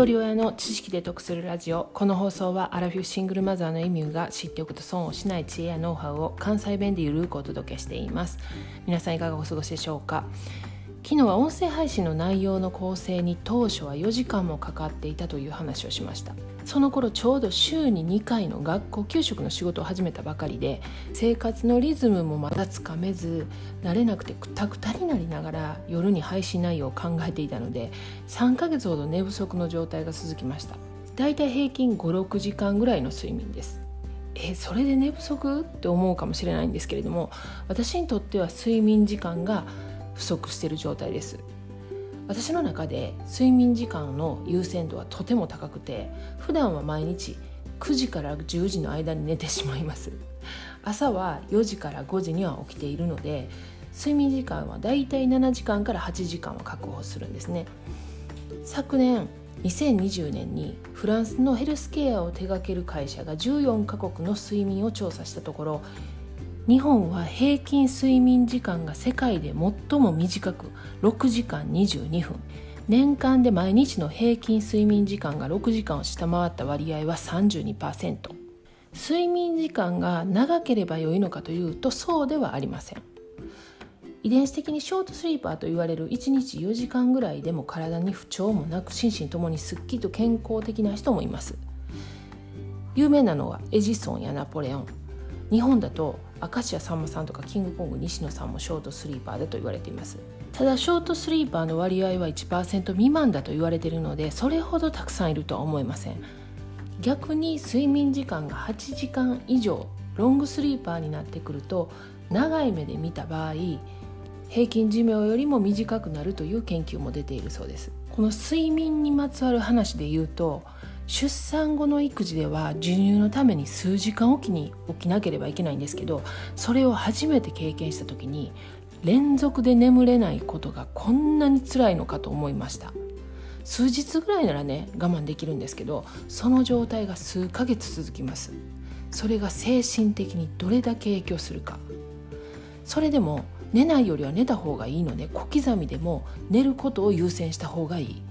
一人親の知識で得するラジオこの放送はアラフィフシングルマザーのエミューが知っておくと損をしない知恵やノウハウを関西弁でゆるくお届けしています皆さんいかがお過ごしでしょうか昨日は音声配信の内容の構成に当初は4時間もかかっていたという話をしました。その頃ちょうど週に2回の学校給食の仕事を始めたばかりで生活のリズムもまだつかめず慣れなくてくたくたになりながら夜に配信内容を考えていたので3ヶ月ほど寝不足の状態が続きました。だいたい平均56時間ぐらいの睡眠です。えそれで寝不足？って思うかもしれないんですけれども私にとっては睡眠時間が不足している状態です。私の中で睡眠時間の優先度はとても高くて普段は毎日9時から10時の間に寝てしまいます。朝は4時から5時には起きているので睡眠時間はだいたい7時間から8時間は確保するんですね。昨年2020年にフランスのヘルスケアを手掛ける会社が14カ国の睡眠を調査したところ日本は平均睡眠時間が世界で最も短く6時間22分。年間で毎日の平均睡眠時間が6時間を下回った割合は32%睡眠時間が長ければ良いのかというとそうではありません。遺伝子的にショートスリーパーと言われる1日4時間ぐらいでも体に不調もなく心身ともにすっきりと健康的な人もいます。有名なのはエジソンやナポレオン。日本だと明石家さんまさんとかキングコング西野さんもショートスリーパーだと言われています。ただショートスリーパーの割合は1%未満だと言われているのでそれほどたくさんいるとは思えません。逆に睡眠時間が8時間以上ロングスリーパーになってくると長い目で見た場合平均寿命よりも短くなるという研究も出ているそうです。この睡眠にまつわる話で言うと出産後の育児では授乳のために数時間おきに起きなければいけないんですけどそれを初めて経験した時に連続で眠れないことがこんなに辛いのかと思いました。数日ぐらいならね我慢できるんですけどその状態が数ヶ月続きます。それが精神的にどれだけ影響するか。それでも寝ないよりは寝た方がいいので小刻みでも寝ることを優先した方がいい。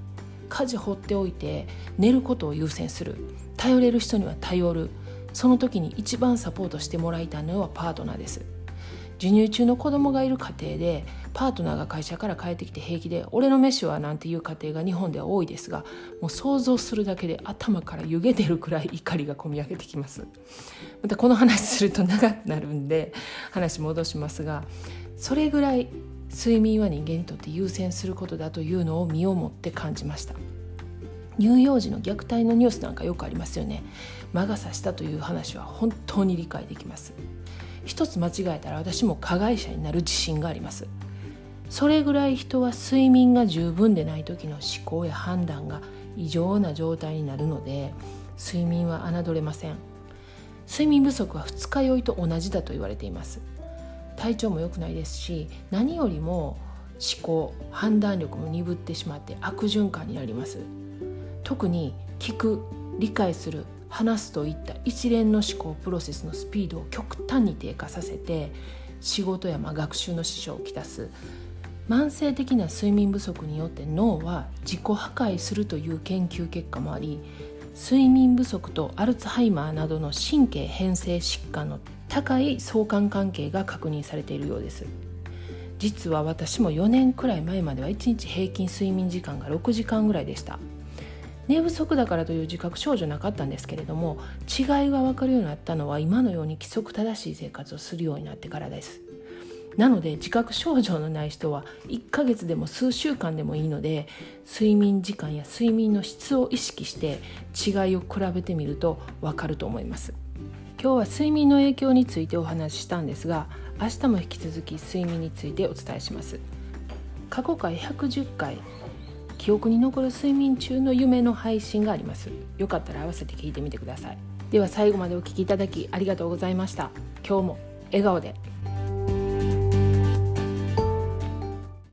家事放っておいて寝ることを優先する。頼れる人には頼る。その時に一番サポートしてもらいたいのはパートナーです。授乳中の子供がいる家庭でパートナーが会社から帰ってきて平気で「俺の飯は」なんていう家庭が日本では多いですがもう想像するだけで頭から湯気出るくらい怒りがこみ上げてきます。またこの話すると長くなるんで話戻しますがそれぐらい睡眠は人間にとって優先することだというのを身をもって感じました。乳幼児の虐待のニュースなんかよくありますよね。魔が差したという話は本当に理解できます。一つ間違えたら私も加害者になる自信があります。それぐらい人は睡眠が十分でない時の思考や判断が異常な状態になるので睡眠は侮れません。睡眠不足は二日酔いと同じだと言われています。体調も良くないですし何よりも思考判断力も鈍ってしまって悪循環になります。特に聞く理解する話すといった一連の思考プロセスのスピードを極端に低下させて仕事やま学習の支障をきたす。慢性的な睡眠不足によって脳は自己破壊するという研究結果もあり睡眠不足とアルツハイマーなどの神経変性疾患の高い相関関係が確認されているようです。実は私も4年くらい前までは1日平均睡眠時間が6時間ぐらいでした。寝不足だからという自覚症状なかったんですけれども違いが分かるようになったのは今のように規則正しい生活をするようになってからです。なので自覚症状のない人は1ヶ月でも数週間でもいいので睡眠時間や睡眠の質を意識して違いを比べてみると分かると思います。今日は睡眠の影響についてお話ししたんですが明日も引き続き睡眠についてお伝えします。過去回110回記憶に残る睡眠中の夢の配信があります。よかったら合わせて聞いてみてください。では最後までお聴きいただきありがとうございました。今日も笑顔で。